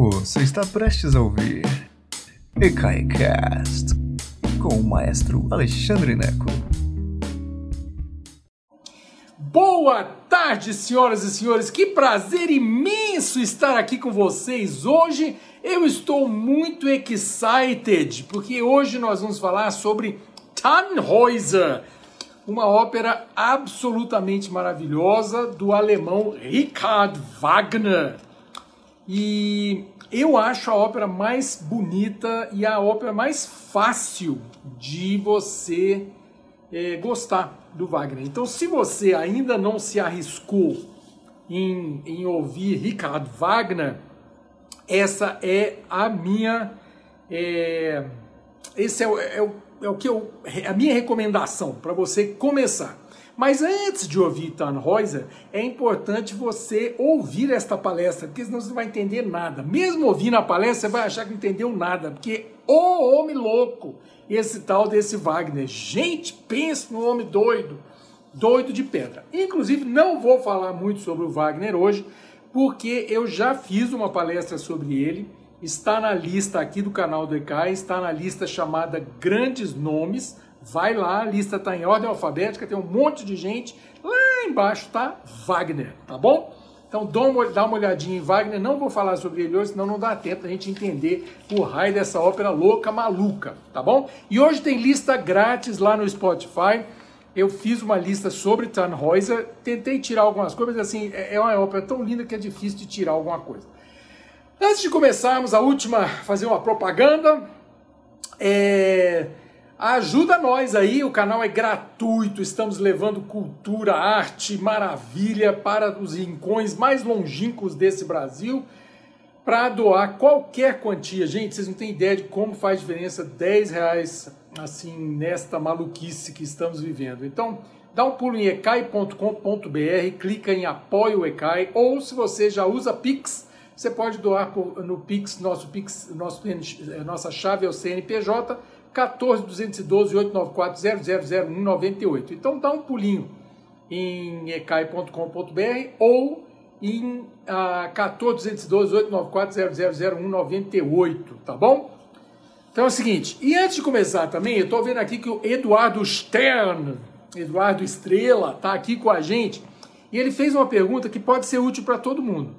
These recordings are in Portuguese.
Você está prestes a ouvir EKAICAST com o maestro Alexandre Neco. Boa tarde, senhoras e senhores. Que prazer imenso estar aqui com vocês. Hoje eu estou muito excited porque hoje nós vamos falar sobre Tannhäuser, uma ópera absolutamente maravilhosa do alemão Richard Wagner. E eu acho a ópera mais bonita e a ópera mais fácil de você é, gostar do Wagner. Então, se você ainda não se arriscou em, em ouvir Richard Wagner, essa é a minha. É, esse é, é, é o que eu, a minha recomendação para você começar. Mas antes de ouvir Tannhäuser, é importante você ouvir esta palestra, porque senão você não vai entender nada. Mesmo ouvindo a palestra, você vai achar que não entendeu nada, porque o homem louco, esse tal desse Wagner. Gente, pensa no homem doido, doido de pedra. Inclusive, não vou falar muito sobre o Wagner hoje, porque eu já fiz uma palestra sobre ele, está na lista aqui do canal do ECAI, está na lista chamada Grandes Nomes, Vai lá, a lista está em ordem alfabética, tem um monte de gente. Lá embaixo tá Wagner, tá bom? Então dá uma olhadinha em Wagner, não vou falar sobre ele hoje, senão não dá tempo a gente entender o raio dessa ópera louca, maluca, tá bom? E hoje tem lista grátis lá no Spotify. Eu fiz uma lista sobre Tannhäuser, tentei tirar algumas coisas, mas assim, é, é uma ópera tão linda que é difícil de tirar alguma coisa. Antes de começarmos a última, fazer uma propaganda, é... Ajuda nós aí, o canal é gratuito, estamos levando cultura, arte, maravilha para os rincões mais longínquos desse Brasil para doar qualquer quantia. Gente, vocês não têm ideia de como faz diferença 10 reais assim nesta maluquice que estamos vivendo. Então, dá um pulo em ecai.com.br, clica em apoio Ecai, ou se você já usa Pix, você pode doar no Pix, nosso Pix, nosso, nossa chave é o CNPJ 14 212 894 000198. Então dá um pulinho em ecai.com.br ou em 14 212 894 000198, tá bom? Então é o seguinte, e antes de começar também, eu estou vendo aqui que o Eduardo Stern, Eduardo Estrela, está aqui com a gente, e ele fez uma pergunta que pode ser útil para todo mundo.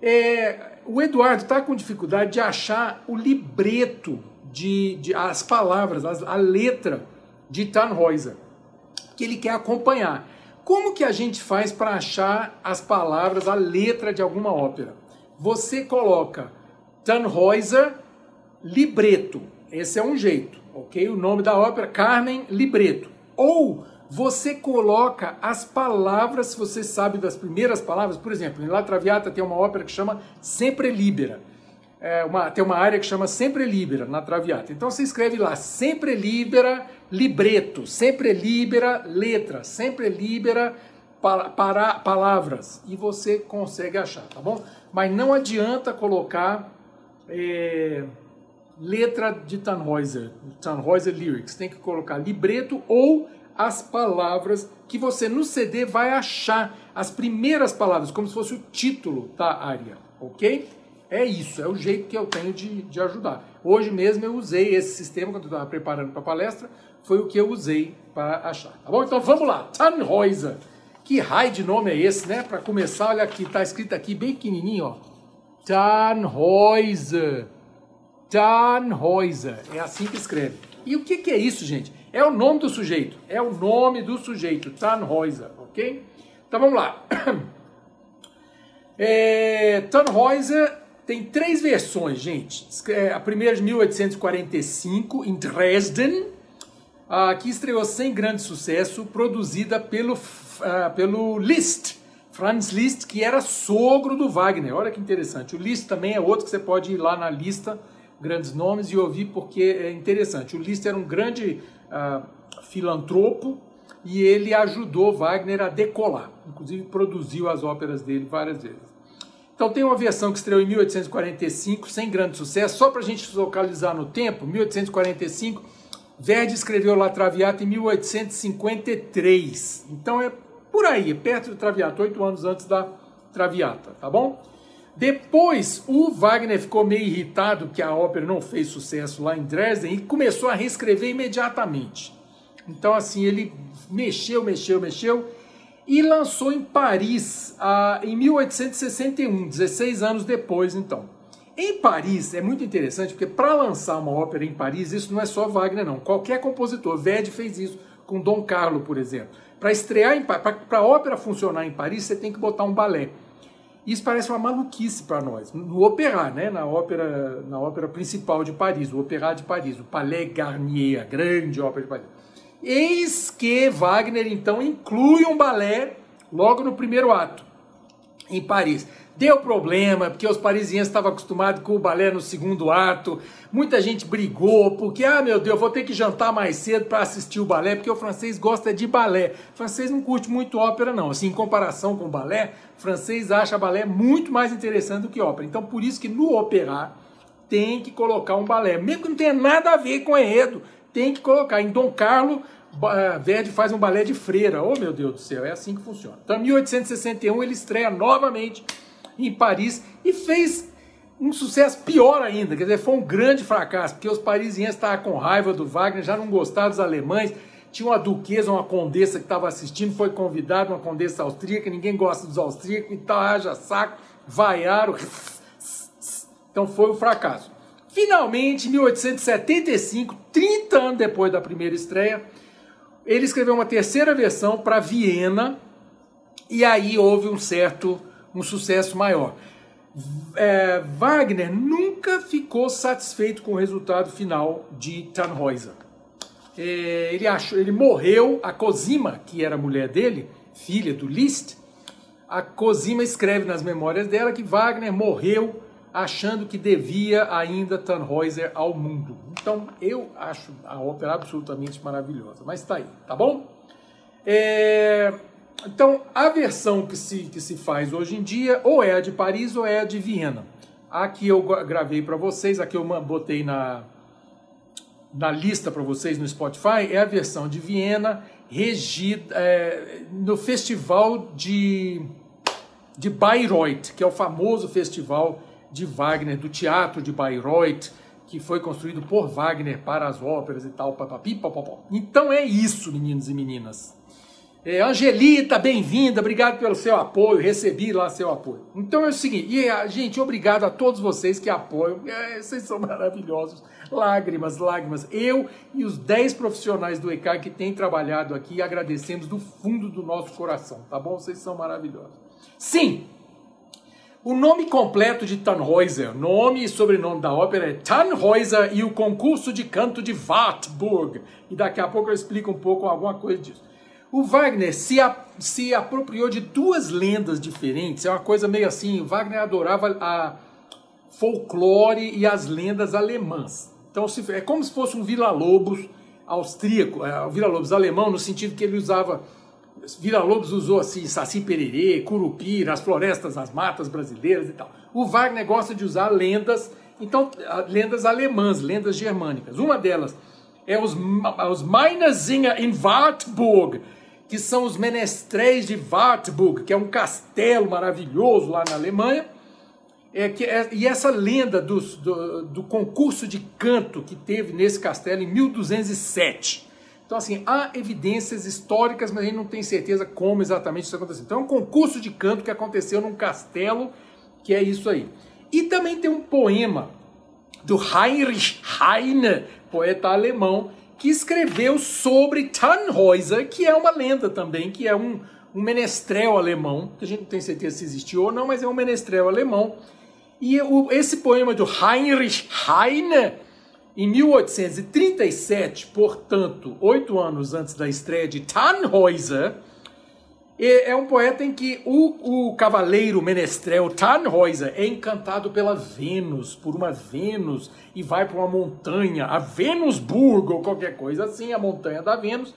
É, o Eduardo está com dificuldade de achar o libreto de, de as palavras, a, a letra de Tannhäuser, que ele quer acompanhar. Como que a gente faz para achar as palavras, a letra de alguma ópera? Você coloca Tannhäuser libreto. Esse é um jeito, ok? O nome da ópera Carmen libreto. Ou você coloca as palavras, se você sabe das primeiras palavras, por exemplo, em La Traviata tem uma ópera que chama Sempre Libera é, uma, tem uma área que chama Sempre Libera na Traviata. Então você escreve lá Sempre Libera libreto, Sempre Libera letra, Sempre Libera para, para, palavras e você consegue achar, tá bom? Mas não adianta colocar é, letra de Tannhäuser, Tannhäuser Lyrics. Tem que colocar libreto ou as palavras que você no CD vai achar as primeiras palavras, como se fosse o título da área, ok? É isso, é o jeito que eu tenho de, de ajudar. Hoje mesmo eu usei esse sistema, quando eu estava preparando para a palestra, foi o que eu usei para achar. Tá bom? Então vamos lá. Tannhäuser. Que raio de nome é esse, né? Para começar, olha aqui, está escrito aqui bem pequenininho, ó. Tannhäuser. Tannhäuser. É assim que escreve. E o que, que é isso, gente? É o nome do sujeito. É o nome do sujeito. Tannhäuser, ok? Então vamos lá. É, Tannhäuser tem três versões, gente. É, a primeira de 1845, em Dresden, que estreou sem grande sucesso, produzida pelo, uh, pelo Liszt, Franz Liszt, que era sogro do Wagner. Olha que interessante. O Liszt também é outro que você pode ir lá na lista, grandes nomes, e ouvir porque é interessante. O Liszt era um grande uh, filantropo e ele ajudou Wagner a decolar. Inclusive produziu as óperas dele várias vezes. Então tem uma versão que estreou em 1845, sem grande sucesso, só para a gente localizar no tempo, 1845, Verdi escreveu La Traviata em 1853. Então é por aí, é perto do Traviata, oito anos antes da Traviata, tá bom? Depois, o Wagner ficou meio irritado que a ópera não fez sucesso lá em Dresden e começou a reescrever imediatamente. Então, assim, ele mexeu, mexeu, mexeu e lançou em Paris ah, em 1861, 16 anos depois, então. Em Paris é muito interessante porque para lançar uma ópera em Paris, isso não é só Wagner, não. Qualquer compositor, Verdi fez isso com Dom Carlo, por exemplo. Para estrear para a ópera funcionar em Paris, você tem que botar um balé. Isso parece uma maluquice para nós. No Opéra, né, na ópera, na ópera principal de Paris, o Opéra de Paris, o Palais Garnier, a grande ópera de Paris. Eis que Wagner então inclui um balé logo no primeiro ato em Paris. Deu problema, porque os parisienses estavam acostumados com o balé no segundo ato. Muita gente brigou, porque, ah, meu Deus, vou ter que jantar mais cedo para assistir o balé, porque o francês gosta de balé. O francês não curte muito ópera, não. Assim, em comparação com o balé, o francês acha balé muito mais interessante do que ópera. Então, por isso que no operar tem que colocar um balé. Mesmo que não tenha nada a ver com enredo, tem que colocar. Em Dom Carlo, eh, Verdi faz um balé de freira. Oh, meu Deus do céu, é assim que funciona. Então, em 1861, ele estreia novamente em Paris e fez um sucesso pior ainda, quer dizer, foi um grande fracasso, porque os parisienses estavam com raiva do Wagner, já não gostavam dos alemães, tinha uma duquesa, uma condessa que estava assistindo, foi convidada, uma condessa austríaca, ninguém gosta dos austríacos, então haja saco, vaiaram, então foi um fracasso. Finalmente, em 1875, 30 anos depois da primeira estreia, ele escreveu uma terceira versão para Viena, e aí houve um certo um sucesso maior. É, Wagner nunca ficou satisfeito com o resultado final de Tannhäuser. É, ele, achou, ele morreu, a Cosima, que era a mulher dele, filha do Liszt, a Cosima escreve nas memórias dela que Wagner morreu achando que devia ainda Tannhäuser ao mundo. Então eu acho a ópera absolutamente maravilhosa, mas está aí, tá bom? É, então, a versão que se, que se faz hoje em dia ou é a de Paris ou é a de Viena. A que eu gravei para vocês, a que eu botei na, na lista para vocês no Spotify, é a versão de Viena, regida é, no festival de, de Bayreuth, que é o famoso festival de Wagner, do teatro de Bayreuth, que foi construído por Wagner para as óperas e tal, papapi, papapó. Então é isso, meninos e meninas. É, Angelita, bem-vinda, obrigado pelo seu apoio, recebi lá seu apoio. Então é o seguinte, e, gente, obrigado a todos vocês que apoiam, é, vocês são maravilhosos, lágrimas, lágrimas. Eu e os 10 profissionais do ECAR que têm trabalhado aqui, agradecemos do fundo do nosso coração, tá bom? Vocês são maravilhosos. Sim, o nome completo de Tannhäuser, nome e sobrenome da ópera é Tannhäuser e o concurso de canto de Wartburg. E daqui a pouco eu explico um pouco alguma coisa disso. O Wagner se, a, se apropriou de duas lendas diferentes. É uma coisa meio assim. O Wagner adorava a folclore e as lendas alemãs. Então é como se fosse um Vila-Lobos austríaco, é, o Vila-Lobos alemão, no sentido que ele usava. Vila-Lobos usou assim, Saci Pererê, Curupira, as florestas, as matas brasileiras e tal. O Wagner gosta de usar lendas, então, lendas alemãs, lendas germânicas. Uma delas é os, os Meinersinger in Wartburg, que são os menestréis de Wartburg, que é um castelo maravilhoso lá na Alemanha. É, que é, e essa lenda do, do, do, concurso de canto que teve nesse castelo em 1207. Então, assim, há evidências históricas, mas a gente não tem certeza como exatamente isso aconteceu. Então, é um concurso de canto que aconteceu num castelo, que é isso aí. E também tem um poema do Heinrich Heine, poeta alemão, que escreveu sobre Tannhäuser, que é uma lenda também, que é um, um menestrel alemão, que a gente não tem certeza se existiu ou não, mas é um menestrel alemão. E o, esse poema do Heinrich Heine, em 1837, portanto, oito anos antes da estreia de Tannhäuser, é um poeta em que o, o cavaleiro menestrel Tannhäuser é encantado pela Vênus, por uma Vênus, e vai para uma montanha, a Venusburg ou qualquer coisa assim, a montanha da Vênus.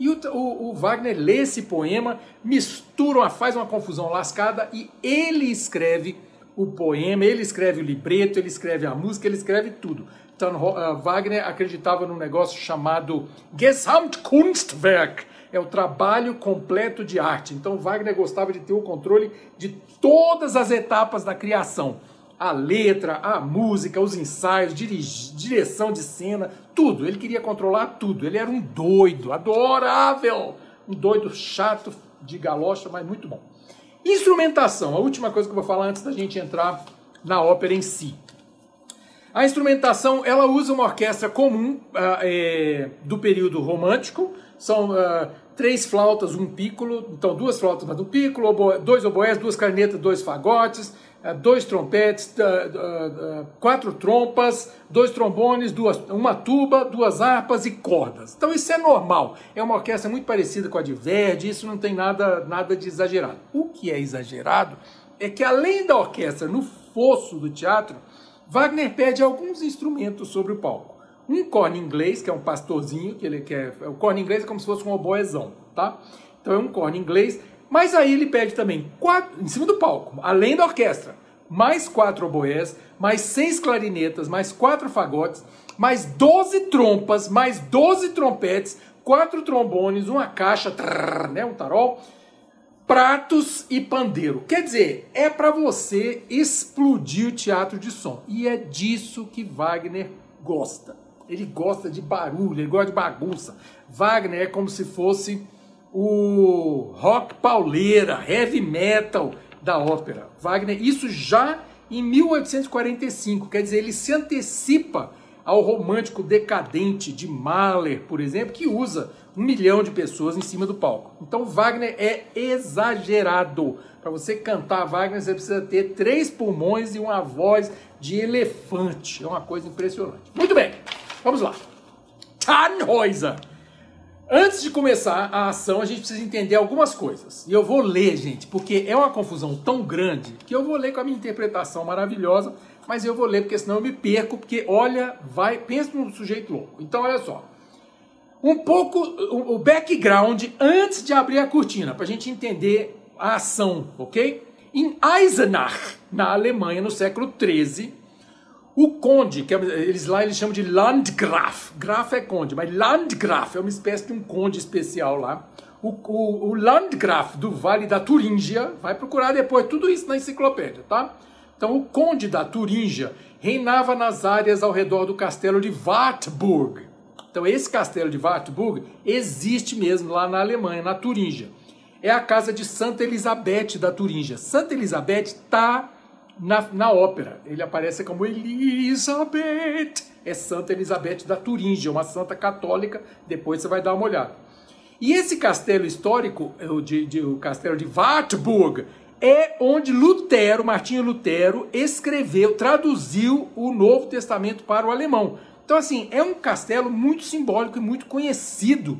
E o, o, o, Wagner lê esse poema, mistura, faz uma confusão lascada e ele escreve o poema, ele escreve o libreto, ele escreve a música, ele escreve tudo. Uh, Wagner acreditava num negócio chamado Gesamtkunstwerk, é o trabalho completo de arte. Então Wagner gostava de ter o controle de todas as etapas da criação. A letra, a música, os ensaios, direção de cena, tudo. Ele queria controlar tudo. Ele era um doido, adorável. Um doido chato de galocha, mas muito bom. Instrumentação, a última coisa que eu vou falar antes da gente entrar na ópera em si. A instrumentação ela usa uma orquestra comum uh, é, do período romântico. São uh, três flautas, um pícolo, então duas flautas um pícolo, oboé, dois oboés, duas cornetas, dois fagotes, uh, dois trompetes, quatro trompas, dois trombones, duas, uma tuba, duas harpas e cordas. Então isso é normal. É uma orquestra muito parecida com a de Verdi. Isso não tem nada, nada de exagerado. O que é exagerado é que além da orquestra no fosso do teatro Wagner pede alguns instrumentos sobre o palco. Um corne inglês, que é um pastorzinho, que ele quer. O corne inglês é como se fosse um oboezão, tá? Então é um corne inglês. Mas aí ele pede também, quatro, em cima do palco, além da orquestra, mais quatro oboés, mais seis clarinetas, mais quatro fagotes, mais doze trompas, mais doze trompetes, quatro trombones, uma caixa, trrr, né, um tarol, pratos e pandeiro. Quer dizer, é para você explodir o teatro de som. E é disso que Wagner gosta. Ele gosta de barulho, ele gosta de bagunça. Wagner é como se fosse o rock pauleira, heavy metal da ópera. Wagner, isso já em 1845, quer dizer, ele se antecipa ao romântico decadente de Mahler, por exemplo, que usa um milhão de pessoas em cima do palco. Então Wagner é exagerado. Para você cantar Wagner, você precisa ter três pulmões e uma voz de elefante. É uma coisa impressionante. Muito bem, vamos lá. Tannhäuser. Antes de começar a ação, a gente precisa entender algumas coisas. E eu vou ler, gente, porque é uma confusão tão grande que eu vou ler com a minha interpretação maravilhosa mas eu vou ler porque senão eu me perco, porque olha, vai, pensa num sujeito louco. Então olha só. Um pouco o background antes de abrir a cortina, para a gente entender a ação, ok? Em Eisenach, na Alemanha, no século XIII, o conde, que é, eles lá eles chamam de Landgraf, Graf é conde, mas Landgraf é uma espécie de um conde especial lá. O, o, o Landgraf do Vale da Turíngia, vai procurar depois tudo isso na enciclopédia, tá? Então, o conde da Turíngia reinava nas áreas ao redor do castelo de Wartburg. Então, esse castelo de Wartburg existe mesmo lá na Alemanha, na Turíngia. É a casa de Santa Elizabeth da Turíngia. Santa Elizabeth está na, na ópera. Ele aparece como Elizabeth. É Santa Elizabeth da Turíngia, uma santa católica. Depois você vai dar uma olhada. E esse castelo histórico, o, de, de, o castelo de Wartburg, é onde Lutero, Martinho Lutero, escreveu, traduziu o Novo Testamento para o alemão. Então, assim, é um castelo muito simbólico e muito conhecido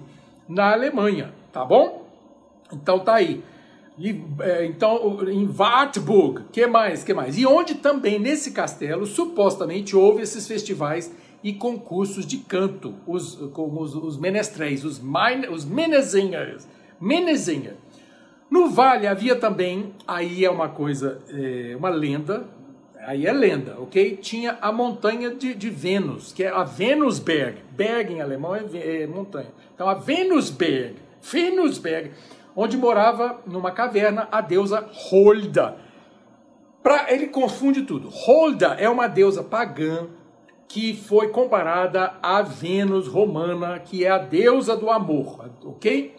na Alemanha, tá bom? Então tá aí. E, é, então, em Wartburg, que mais, que mais? E onde também, nesse castelo, supostamente houve esses festivais e concursos de canto, os, com os, os menestréis, os, mine, os Minnesingers. Minnesänger. No vale havia também, aí é uma coisa, é, uma lenda, aí é lenda, ok? Tinha a montanha de, de Vênus, que é a Venusberg. Berg em alemão é, é montanha. Então a Venusberg, Venusberg, onde morava numa caverna a deusa Holda. Pra, ele confunde tudo. Holda é uma deusa pagã que foi comparada à Vênus romana, que é a deusa do amor, ok?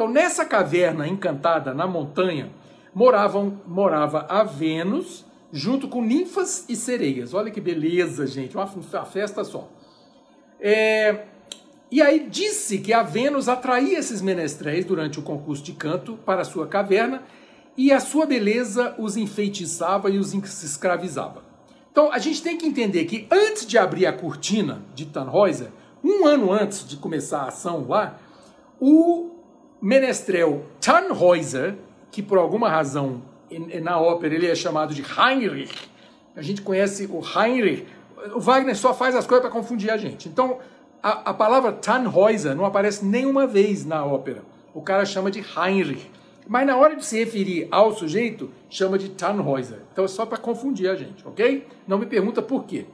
Então, nessa caverna encantada na montanha, moravam, morava a Vênus, junto com ninfas e sereias. Olha que beleza, gente, uma, uma festa só. É, e aí disse que a Vênus atraía esses menestréis durante o concurso de canto para a sua caverna e a sua beleza os enfeitiçava e os escravizava. Então a gente tem que entender que antes de abrir a cortina de Tannhäuser, um ano antes de começar a ação lá, o menestrel Tannhäuser, que por alguma razão na ópera ele é chamado de Heinrich, a gente conhece o Heinrich, o Wagner só faz as coisas para confundir a gente. Então, a, a palavra Tannhäuser não aparece nenhuma vez na ópera. O cara chama de Heinrich. Mas na hora de se referir ao sujeito, chama de Tannhäuser. Então é só para confundir a gente, ok? Não me pergunta por quê.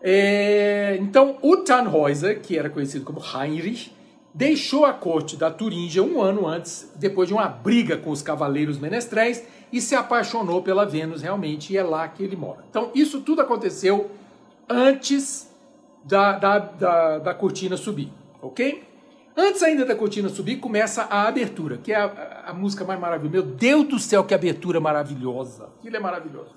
É, então, o Tannhäuser, que era conhecido como Heinrich, deixou a corte da Turíngia um ano antes, depois de uma briga com os cavaleiros menestréis, e se apaixonou pela Vênus realmente, e é lá que ele mora. Então, isso tudo aconteceu antes da, da, da, da cortina subir, ok? Antes ainda da cortina subir, começa a abertura, que é a, a, música mais maravilhosa. Meu Deus do céu, que abertura maravilhosa! Aquilo é maravilhoso.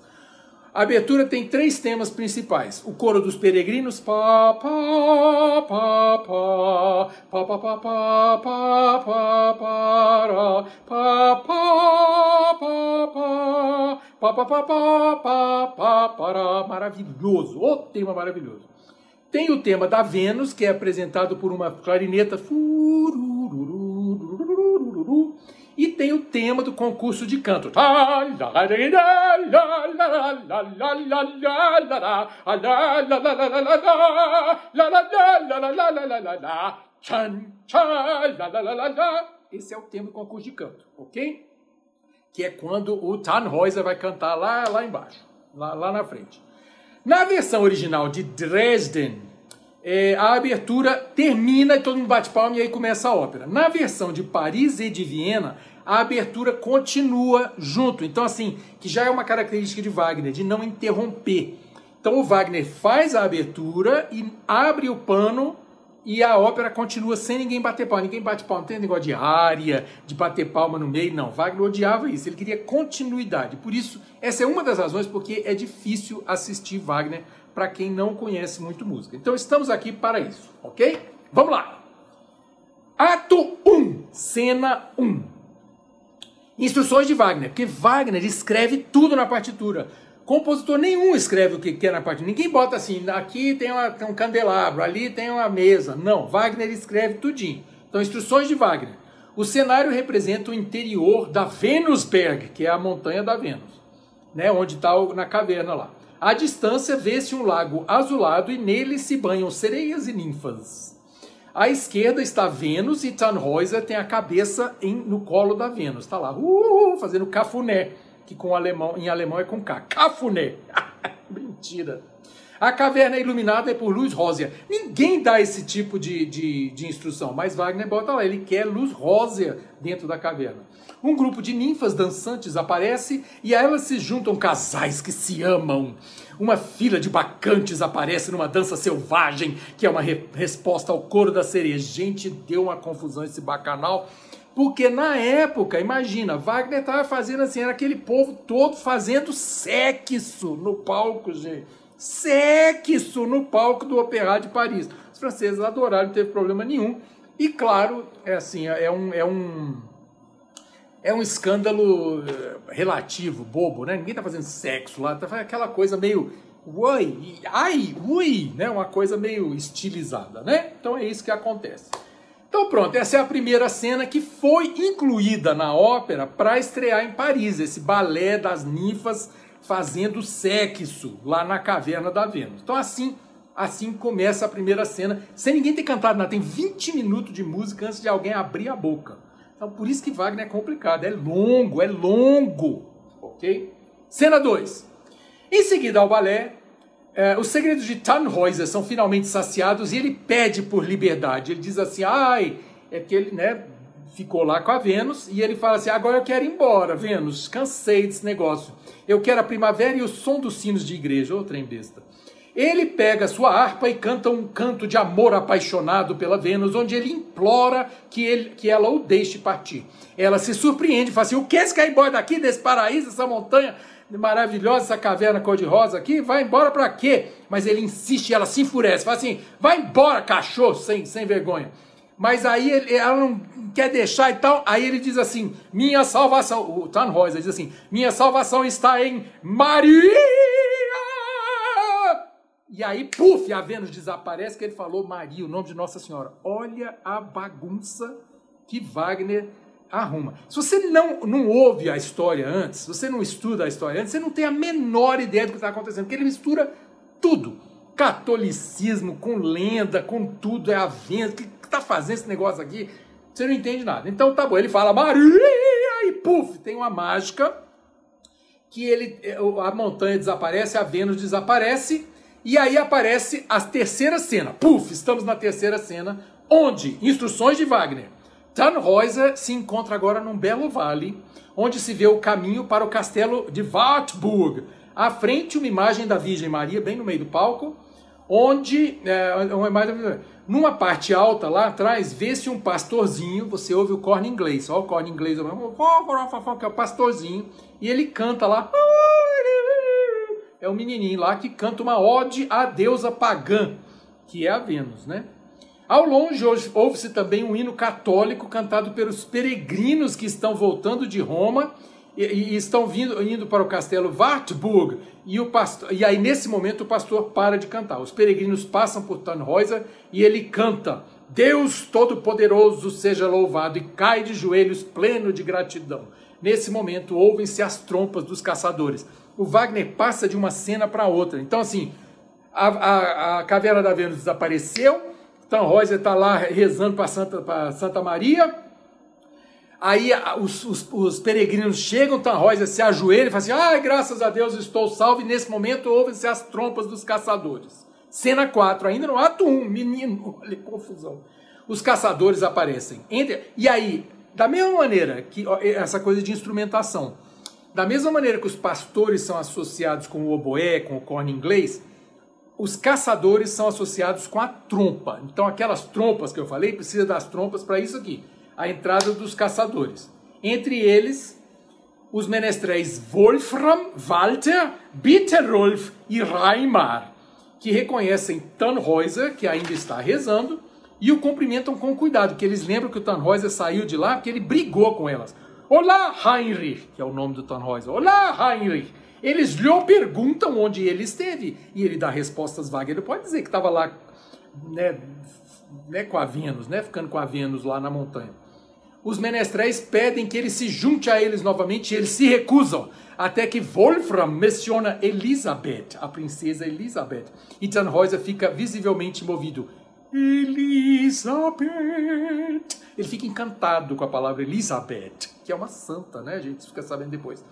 A abertura tem três temas principais. O coro dos peregrinos, pá, pá, pá, pá, pá, pá, pá, pá, pá, pá, para, pá, pá, pá, pá, pá, pá, pá, pá, pá, pá, para. Maravilhoso, o tema maravilhoso. Tem o tema da Vênus, que é apresentado por uma clarineta. E tem o tema do concurso de canto. Esse é o tema do concurso de canto, ok? Que é quando o Tannhäuser vai cantar lá, lá embaixo, lá, lá na frente. Na versão original de Dresden, é, a abertura termina e todo mundo bate palma e aí começa a ópera. Na versão de Paris e de Viena, a abertura continua junto. Então, assim, que já é uma característica de Wagner, de não interromper. Então, o Wagner faz a abertura e abre o pano e a ópera continua sem ninguém bater palma. Ninguém bate palma, não tem negócio de área, de bater palma no meio, não. Wagner odiava isso, ele queria continuidade. Por isso, essa é uma das razões porque é difícil assistir Wagner para quem não conhece muito música. Então, estamos aqui para isso, ok? Vamos lá! Ato 1, cena 1. Instruções de Wagner, porque Wagner escreve tudo na partitura. Compositor nenhum escreve o que quer na partitura. Ninguém bota assim, aqui tem, uma, tem um candelabro, ali tem uma mesa. Não, Wagner escreve tudinho. Então, instruções de Wagner. O cenário representa o interior da Venusberg, que é a montanha da Vênus, né, onde está na caverna lá. À distância vê-se um lago azulado e nele se banham sereias e ninfas. À esquerda está Vênus e Tannhäuser tem a cabeça em, no colo da Vênus. Está lá, uh, fazendo cafuné, que com alemão, em alemão é com K. Cafuné. Mentira. A caverna é iluminada por luz rósea. Ninguém dá esse tipo de, de, de instrução, mas Wagner bota lá, ele quer luz rósea dentro da caverna. Um grupo de ninfas dançantes aparece e a elas se juntam casais que se amam. Uma fila de bacantes aparece numa dança selvagem, que é uma re resposta ao coro da sereia. Gente, deu uma confusão esse bacanal. Porque na época, imagina, Wagner estava fazendo assim, era aquele povo todo fazendo sexo no palco, gente. Sexo no palco do Opéra de Paris. Os franceses adoraram, não teve problema nenhum. E claro, é assim, é um, é um é um escândalo eh, relativo, bobo, né? Ninguém tá fazendo sexo lá, tá aquela coisa meio ui, ai, ui, né? Uma coisa meio estilizada, né? Então é isso que acontece. Então pronto, essa é a primeira cena que foi incluída na ópera para estrear em Paris, esse balé das ninfas fazendo sexo lá na caverna da Vênus. Então assim, assim começa a primeira cena, sem ninguém ter cantado nada, tem 20 minutos de música antes de alguém abrir a boca. Então, por isso que Wagner é complicado, é longo, é longo, ok? Cena 2. Em seguida ao balé, é, os segredos de Tannhäuser são finalmente saciados e ele pede por liberdade. Ele diz assim, ai, é que ele, né, ficou lá com a Vênus e ele fala assim, agora eu quero ir embora, Vênus, cansei desse negócio. Eu quero a primavera e o som dos sinos de igreja, ô trem besta. Ele pega sua harpa e canta um canto de amor apaixonado pela Vênus, onde ele implora que, ele, que ela o deixe partir. Ela se surpreende e fala assim: O que ir embora daqui, desse paraíso, dessa montanha maravilhosa, essa caverna cor-de-rosa aqui? Vai embora para quê? Mas ele insiste, ela se enfurece, fala assim: Vai embora, cachorro, sem, sem vergonha. Mas aí ele, ela não quer deixar e tal. Aí ele diz assim: Minha salvação. O Tannhäuser diz assim: Minha salvação está em Maria. E aí, puf, a Vênus desaparece, que ele falou Maria, o nome de Nossa Senhora. Olha a bagunça que Wagner arruma. Se você não, não ouve a história antes, se você não estuda a história antes, você não tem a menor ideia do que está acontecendo, porque ele mistura tudo. Catolicismo com lenda, com tudo, é a Vênus, que está fazendo esse negócio aqui? Você não entende nada. Então tá bom, ele fala Maria e puf, tem uma mágica que ele, a montanha desaparece, a Vênus desaparece e aí aparece a terceira cena. Puf, estamos na terceira cena, Onde? Instruções de Wagner. Tannhäuser se encontra agora num belo vale, onde se vê o caminho para o castelo de Wartburg. À frente, uma imagem da Virgem Maria, bem no meio do palco, onde, é, uma imagem, numa parte alta lá atrás, vê-se um pastorzinho, você ouve o corno inglês, ó o corno inglês, que é o pastorzinho, e ele canta lá, é o menininho lá que canta uma ode à deusa pagã, que é a Vênus, né? Ao longe ouve-se também um hino católico cantado pelos peregrinos que estão voltando de Roma e, e estão vindo, indo para o castelo Wartburg. E, o pastor, e aí, nesse momento, o pastor para de cantar. Os peregrinos passam por Tannhäuser e ele canta: Deus Todo-Poderoso seja louvado, e cai de joelhos pleno de gratidão. Nesse momento, ouvem-se as trompas dos caçadores. O Wagner passa de uma cena para outra. Então, assim, a, a, a caverna da Vênus desapareceu Tannhäuser está lá rezando para Santa, Santa Maria. Aí os, os, os peregrinos chegam, Tannhäuser se ajoelha e fala assim: ai, graças a Deus estou salvo. E nesse momento ouvem-se as trompas dos caçadores. Cena 4, ainda no ato 1, menino, olha que confusão. Os caçadores aparecem. Entre, e aí, da mesma maneira que essa coisa de instrumentação, da mesma maneira que os pastores são associados com o oboé, com o corno inglês, os caçadores são associados com a trompa. Então, aquelas trompas que eu falei, precisa das trompas para isso aqui. A entrada dos caçadores. Entre eles, os menestréis Wolfram, Walter, Bitterolf e Raimar, que reconhecem Tannhäuser, que ainda está rezando, e o cumprimentam com cuidado, que eles lembram que o Tannhäuser saiu de lá porque ele brigou com elas. Olá, Heinrich, que é o nome do Tannhäuser. Olá, Heinrich. Eles lhe perguntam onde ele esteve e ele dá respostas vagas. Ele pode dizer que estava lá né, né, com a Vênus, né, ficando com a Vênus lá na montanha. Os menestréis pedem que ele se junte a eles novamente e eles se recusam, até que Wolfram menciona Elizabeth, a princesa Elizabeth. E Tannhäuser fica visivelmente movido. Elizabeth! Ele fica encantado com a palavra Elizabeth, que é uma santa, né? Gente fica sabendo depois.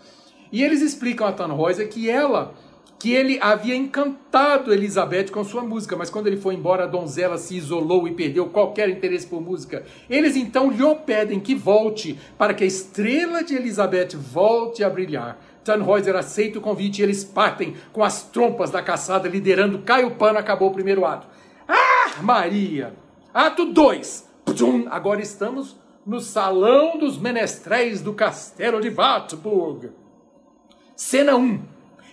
E eles explicam a Tannhäuser que ela, que ele havia encantado Elizabeth com sua música, mas quando ele foi embora, a donzela se isolou e perdeu qualquer interesse por música. Eles então lhe pedem que volte, para que a estrela de Elizabeth volte a brilhar. Tannhäuser aceita o convite e eles partem com as trompas da caçada, liderando Caio Pano. Acabou o primeiro ato. Ah, Maria! Ato 2. Agora estamos no salão dos menestréis do castelo de Wartburg. Cena 1.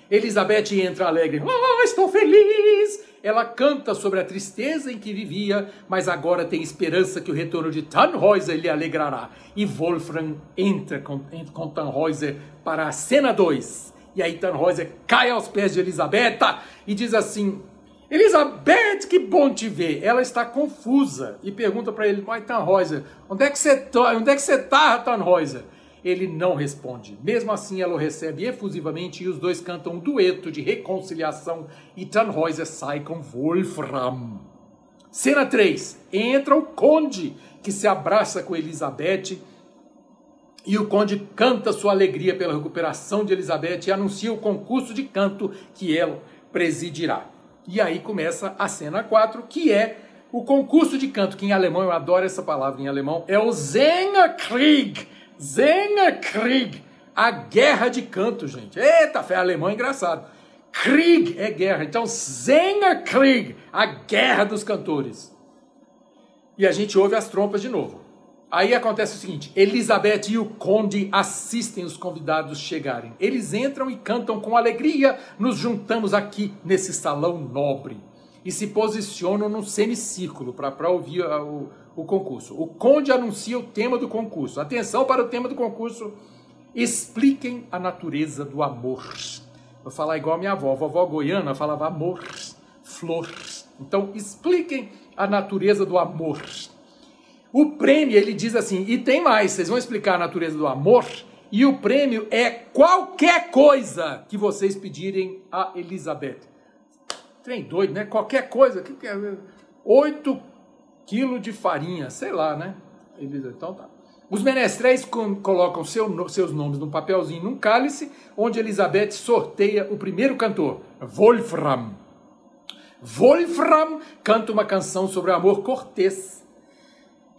Elizabeth entra alegre. Oh, estou feliz! Ela canta sobre a tristeza em que vivia, mas agora tem esperança que o retorno de Tannhäuser lhe alegrará. E Wolfram entra com, com Tannhäuser para a cena 2. E aí Tannhäuser cai aos pés de Elizabeth e diz assim: Elizabeth, que bom te ver. Ela está confusa e pergunta para ele: Mas Tannhäuser, onde é que você está, onde é que você tá, Tannhäuser? Ele não responde. Mesmo assim, ela o recebe efusivamente e os dois cantam um dueto de reconciliação e Tannhäuser sai com Wolfram. Cena 3. Entra o conde, que se abraça com Elizabeth e o conde canta sua alegria pela recuperação de Elizabeth e anuncia o concurso de canto que ela presidirá. E aí começa a cena 4, que é o concurso de canto, que em alemão, eu adoro essa palavra em alemão, é o Sängerkrieg, Krieg, a guerra de canto, gente. Eita, fé alemão é engraçado. Krieg é guerra. Então, Krieg, a guerra dos cantores. E a gente ouve as trompas de novo. Aí acontece o seguinte: Elizabeth e o conde assistem os convidados chegarem. Eles entram e cantam com alegria. Nos juntamos aqui nesse salão nobre e se posicionam num semicírculo para ouvir o, o concurso. O conde anuncia o tema do concurso. Atenção para o tema do concurso. Expliquem a natureza do amor. Vou falar igual a minha avó. A vovó goiana falava amor, flor. Então, expliquem a natureza do amor. O prêmio, ele diz assim, e tem mais, vocês vão explicar a natureza do amor, e o prêmio é qualquer coisa que vocês pedirem a Elizabeth. Trem doido, né? Qualquer coisa. Oito quilo de farinha, sei lá, né? Então tá. Os menestréis colocam seu, seus nomes num papelzinho, num cálice, onde Elizabeth sorteia o primeiro cantor, Wolfram. Wolfram canta uma canção sobre o amor cortês.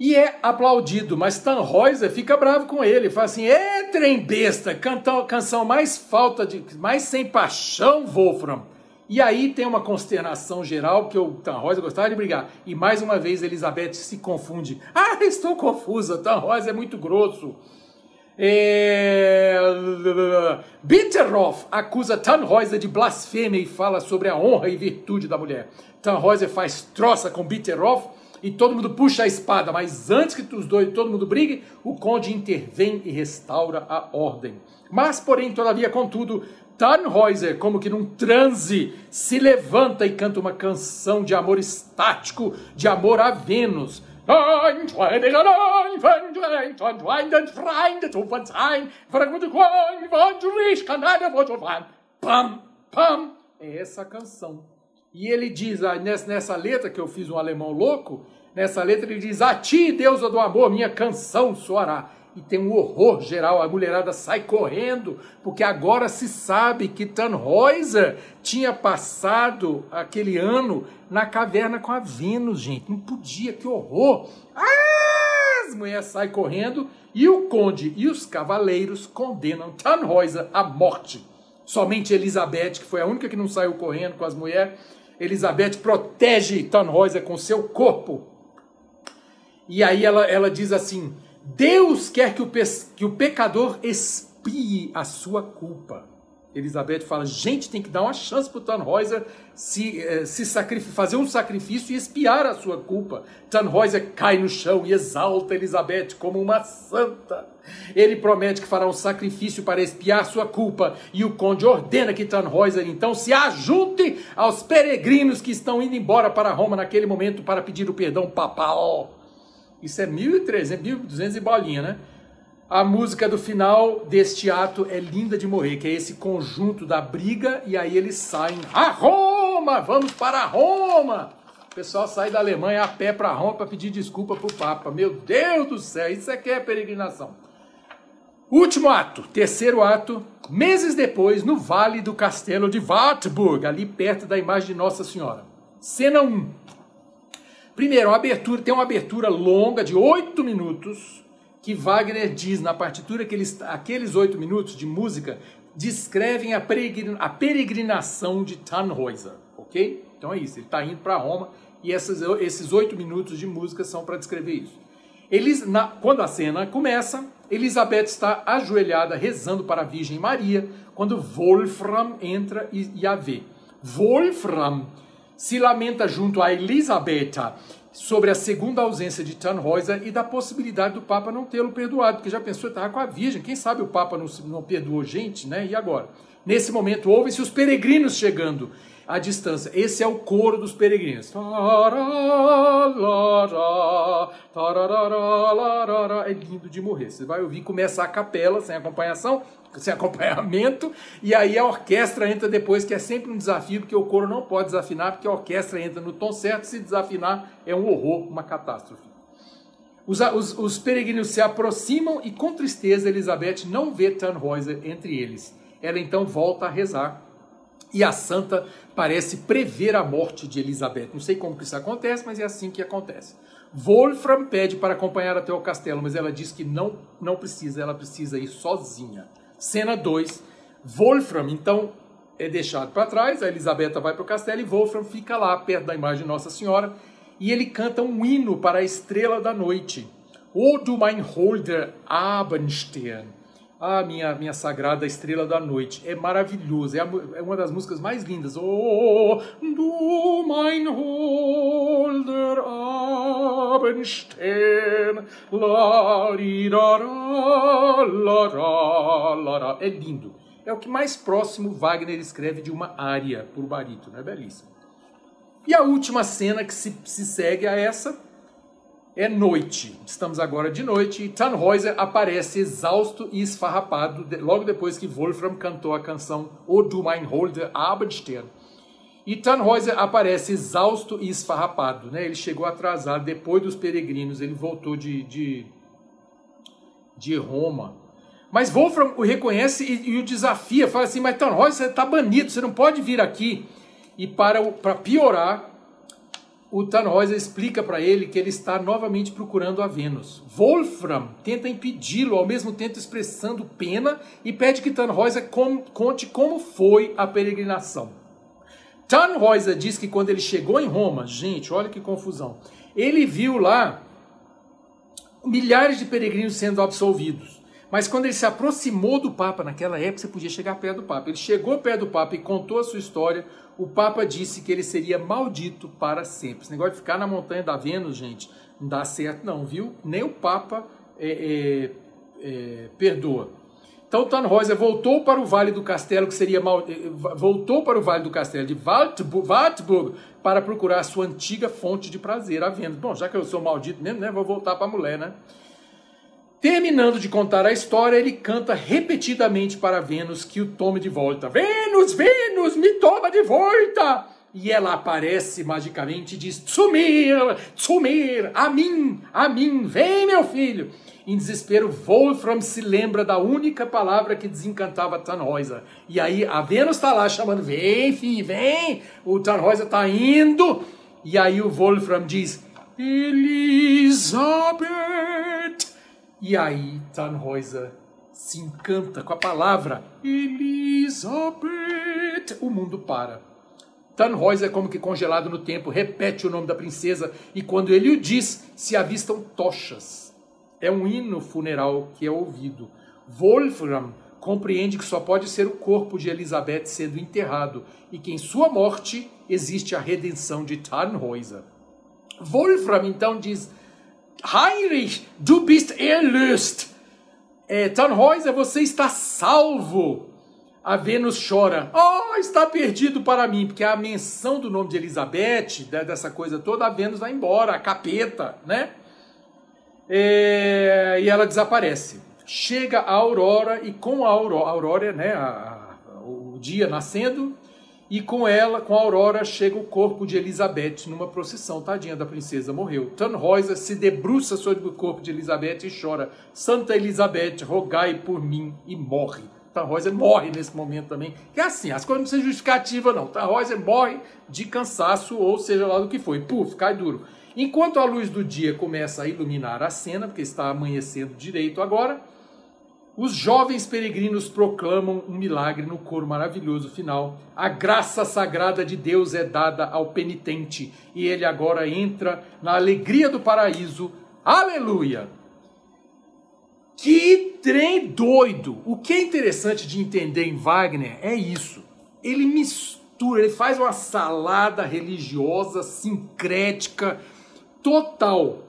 e é aplaudido, mas Tannhäuser fica bravo com ele, fala assim: "É trem besta, canção mais falta de mais sem paixão, Wolfram". E aí tem uma consternação geral, porque o Tannhäuser gostava de brigar. E mais uma vez Elizabeth se confunde. Ah, estou confusa, Tannhäuser é muito grosso. É... Bitterhoff acusa Tannhäuser de blasfêmia e fala sobre a honra e virtude da mulher. Tannhäuser faz troça com Bitterhoff e todo mundo puxa a espada, mas antes que os dois, todo mundo brigue, o conde intervém e restaura a ordem. Mas, porém, todavia, contudo, Tannhäuser, como que num transe, se levanta e canta uma canção de amor estático, de amor a Vênus. Pam, pam, é essa canção. E ele diz, ah, nessa letra que eu fiz um alemão louco, nessa letra ele diz: A ti, deusa do amor, minha canção soará. E tem um horror geral, a mulherada sai correndo, porque agora se sabe que Tannhäuser tinha passado aquele ano na caverna com a Vênus, gente. Não podia, que horror! As mulheres saem correndo e o conde e os cavaleiros condenam Tannhäuser à morte. Somente Elizabeth, que foi a única que não saiu correndo com as mulheres, Elizabeth protege Tannhäuser com seu corpo. E aí ela, ela diz assim: Deus quer que o, que o pecador expie a sua culpa. Elizabeth fala: gente, tem que dar uma chance para Tannhäuser se, eh, se fazer um sacrifício e expiar a sua culpa. Tannhäuser cai no chão e exalta Elizabeth como uma santa. Ele promete que fará um sacrifício para expiar sua culpa e o conde ordena que Tannhäuser então se ajunte aos peregrinos que estão indo embora para Roma naquele momento para pedir o perdão papal. Isso é 1.300, 1.200 e bolinha, né? A música do final deste ato é linda de morrer, que é esse conjunto da briga, e aí eles saem a Roma, vamos para Roma! O pessoal sai da Alemanha a pé para Roma para pedir desculpa para o Papa. Meu Deus do céu, isso aqui é peregrinação. Último ato, terceiro ato, meses depois, no Vale do Castelo de Wartburg, ali perto da imagem de Nossa Senhora. Cena 1. Primeiro, abertura, tem uma abertura longa de oito minutos que Wagner diz na partitura que eles, aqueles oito minutos de música descrevem a, a peregrinação de Tannhäuser, ok? Então é isso, ele está indo para Roma e essas, esses oito minutos de música são para descrever isso. Eles, na, quando a cena começa, Elizabeth está ajoelhada rezando para a Virgem Maria, quando Wolfram entra e, e a vê. Wolfram se lamenta junto a Elisabetta sobre a segunda ausência de Tannhäuser e da possibilidade do Papa não tê-lo perdoado, porque já pensou, estava com a Virgem, quem sabe o Papa não, não perdoou gente, né? E agora? Nesse momento, ouvem-se os peregrinos chegando à distância. Esse é o coro dos peregrinos. É lindo de morrer. Você vai ouvir começar a capela sem acompanhação, sem acompanhamento, e aí a orquestra entra depois, que é sempre um desafio, porque o coro não pode desafinar, porque a orquestra entra no tom certo, se desafinar é um horror, uma catástrofe. Os, os, os peregrinos se aproximam e com tristeza Elizabeth não vê Tannhäuser entre eles. Ela então volta a rezar e a santa parece prever a morte de Elizabeth. Não sei como que isso acontece, mas é assim que acontece. Wolfram pede para acompanhar até o castelo, mas ela diz que não, não precisa, ela precisa ir sozinha. Cena 2. Wolfram, então, é deixado para trás, a Elisabetta vai para o castelo e Wolfram fica lá, perto da imagem de Nossa Senhora, e ele canta um hino para a estrela da noite. O du mein holder Abendstern. Ah, minha, minha sagrada estrela da noite. É maravilhoso. É, a, é uma das músicas mais lindas. Oh, du mein holder Abendstern. La, ri, la, la, la, la, É lindo. É o que mais próximo Wagner escreve de uma área por barítono. É belíssimo. E a última cena que se, se segue a essa é noite. Estamos agora de noite e Tannhäuser aparece exausto e esfarrapado logo depois que Wolfram cantou a canção O du mein holder Abendstern. E Tannhäuser aparece exausto e esfarrapado. Né? Ele chegou atrasado depois dos peregrinos, ele voltou de, de, de Roma. Mas Wolfram o reconhece e, e o desafia, fala assim, mas Tannhäuser está banido, você não pode vir aqui. E para, para piorar, o Tannhäuser explica para ele que ele está novamente procurando a Vênus. Wolfram tenta impedi-lo, ao mesmo tempo expressando pena e pede que Tannhäuser conte como foi a peregrinação. Tannhäuser diz que quando ele chegou em Roma, gente, olha que confusão, ele viu lá milhares de peregrinos sendo absolvidos. Mas quando ele se aproximou do Papa, naquela época você podia chegar perto do Papa. Ele chegou perto do Papa e contou a sua história. O Papa disse que ele seria maldito para sempre. Esse negócio de ficar na montanha da Vênus, gente, não dá certo, não, viu? Nem o Papa é, é, é, perdoa. Então Tannhäuser voltou para o Vale do Castelo, que seria mal, é, voltou para o Vale do Castelo de Wartburg para procurar a sua antiga fonte de prazer, a Vênus. Bom, já que eu sou maldito mesmo, né, vou voltar para a mulher, né? Terminando de contar a história, ele canta repetidamente para Vênus que o tome de volta. Vênus, Vênus, me toma de volta! E ela aparece magicamente e diz: Sumir, sumir, a mim, a mim, vem meu filho. Em desespero, Wolfram se lembra da única palavra que desencantava Tannhäuser. E aí a Vênus está lá chamando: Vem, filho, vem. O Tannhäuser está indo. E aí o Wolfram diz: Elizabeth. E aí Tannhäuser se encanta com a palavra Elizabeth. O mundo para. Tannhäuser, como que congelado no tempo, repete o nome da princesa e quando ele o diz, se avistam tochas. É um hino funeral que é ouvido. Wolfram compreende que só pode ser o corpo de Elizabeth sendo enterrado e que em sua morte existe a redenção de Tannhäuser. Wolfram então diz: Heinrich, du bist erlöst. É, Tannhäuser, você está salvo. A Vênus chora. Oh, está perdido para mim, porque a menção do nome de Elizabeth, dessa coisa toda, a Vênus vai embora, a capeta, né? É, e ela desaparece. Chega a aurora e com a aurora, a aurora né, a, a, o dia nascendo, e com ela, com a aurora, chega o corpo de Elizabeth numa procissão. Tadinha da princesa, morreu. Tannhäuser se debruça sobre o corpo de Elizabeth e chora: Santa Elizabeth, rogai por mim, e morre. Tannhäuser morre nesse momento também. Que é assim, as coisas não são justificativas, não. Tannhäuser morre de cansaço, ou seja lá do que foi. Puf, cai duro. Enquanto a luz do dia começa a iluminar a cena, porque está amanhecendo direito agora, os jovens peregrinos proclamam um milagre no coro maravilhoso final. A graça sagrada de Deus é dada ao penitente e ele agora entra na alegria do paraíso. Aleluia! Que trem doido! O que é interessante de entender em Wagner é isso. Ele mistura, ele faz uma salada religiosa, sincrética, total.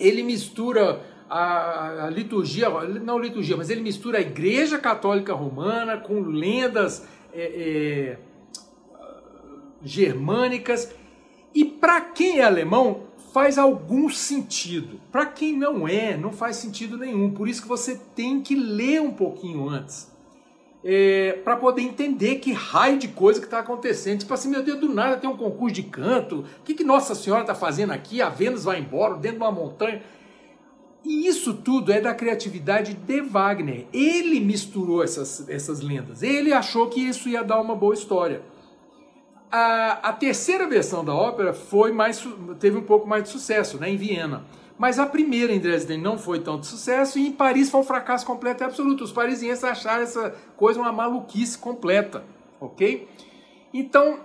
Ele mistura a, a, liturgia, não liturgia, mas ele mistura a Igreja Católica Romana com lendas é, é, germânicas. E para quem é alemão, faz algum sentido. Para quem não é, não faz sentido nenhum. Por isso que você tem que ler um pouquinho antes. É, para poder entender que raio de coisa que está acontecendo. Tipo assim, meu Deus, do nada tem um concurso de canto. O que, que Nossa Senhora está fazendo aqui? A Vênus vai embora dentro de uma montanha. E isso tudo é da criatividade de Wagner. Ele misturou essas, essas lendas. Ele achou que isso ia dar uma boa história. A, a terceira versão da ópera foi mais, teve um pouco mais de sucesso, né, em Viena. Mas a primeira em Dresden não foi tanto sucesso e em Paris foi um fracasso completo e absoluto. Os parisienses acharam essa coisa uma maluquice completa, ok? Então,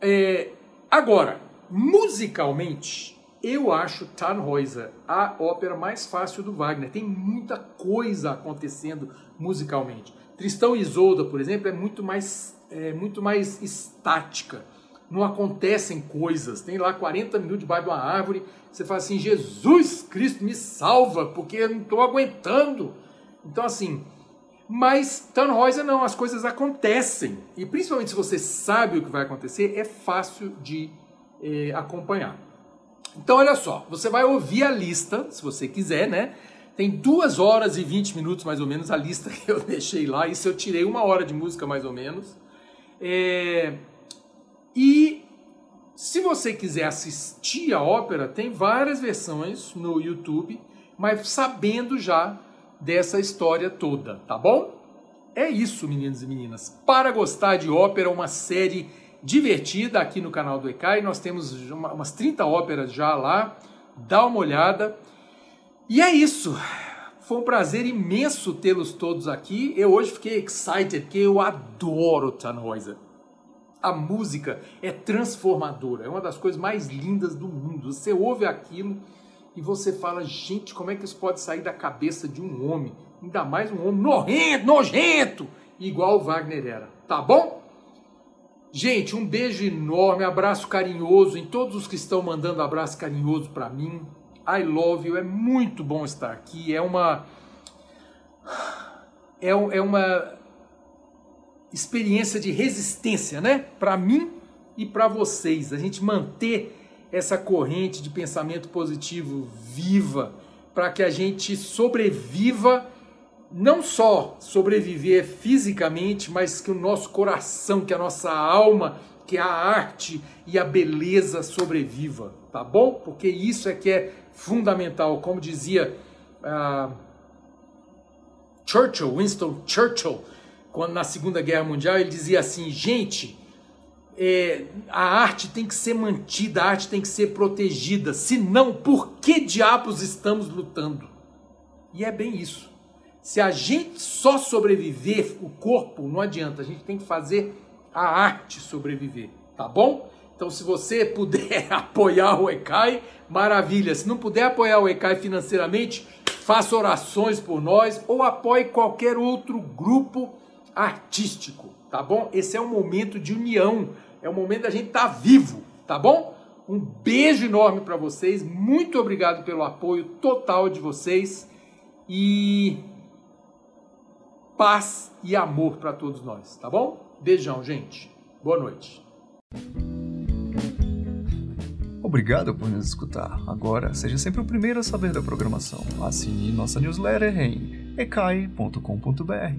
é, agora, musicalmente, eu acho Tannhäuser a ópera mais fácil do Wagner. Tem muita coisa acontecendo musicalmente. Tristão e Isolda, por exemplo, é muito mais, é, muito mais estática. Não acontecem coisas. Tem lá 40 minutos debaixo de uma árvore. Você fala assim: Jesus Cristo me salva, porque eu não estou aguentando. Então, assim. Mas Tannhäuser não, as coisas acontecem. E principalmente se você sabe o que vai acontecer, é fácil de é, acompanhar. Então, olha só, você vai ouvir a lista, se você quiser, né? Tem duas horas e 20 minutos, mais ou menos, a lista que eu deixei lá. Isso eu tirei uma hora de música, mais ou menos. É... E se você quiser assistir a ópera, tem várias versões no YouTube, mas sabendo já dessa história toda, tá bom? É isso, meninos e meninas. Para gostar de ópera, uma série divertida aqui no canal do ECAI. Nós temos uma, umas 30 óperas já lá. Dá uma olhada. E é isso. Foi um prazer imenso tê-los todos aqui. Eu hoje fiquei excited porque eu adoro Tannhäuser. A música é transformadora, é uma das coisas mais lindas do mundo. Você ouve aquilo e você fala, gente, como é que isso pode sair da cabeça de um homem? Ainda mais um homem nojento, nojento, igual o Wagner era. Tá bom? Gente, um beijo enorme, abraço carinhoso em todos os que estão mandando abraço carinhoso para mim. I love you, é muito bom estar aqui. É uma é, é uma experiência de resistência, né? Para mim e para vocês. A gente manter essa corrente de pensamento positivo viva para que a gente sobreviva, não só sobreviver fisicamente, mas que o nosso coração, que a nossa alma, que a arte e a beleza sobreviva, tá bom? Porque isso é que é fundamental, como dizia uh, Churchill, Winston Churchill, quando na Segunda Guerra Mundial, ele dizia assim: gente, é, a arte tem que ser mantida, a arte tem que ser protegida, senão, por que diabos estamos lutando? E é bem isso. Se a gente só sobreviver, o corpo não adianta, a gente tem que fazer a arte sobreviver, tá bom? Então, se você puder apoiar o ECAI, maravilha. Se não puder apoiar o ECAI financeiramente, faça orações por nós ou apoie qualquer outro grupo artístico, tá bom? Esse é um momento de união, é o momento da gente estar tá vivo, tá bom? Um beijo enorme para vocês, muito obrigado pelo apoio total de vocês e paz e amor para todos nós, tá bom? Beijão, gente. Boa noite. Obrigado por nos escutar. Agora, seja sempre o primeiro a saber da programação. Assine nossa newsletter em ecai.com.br.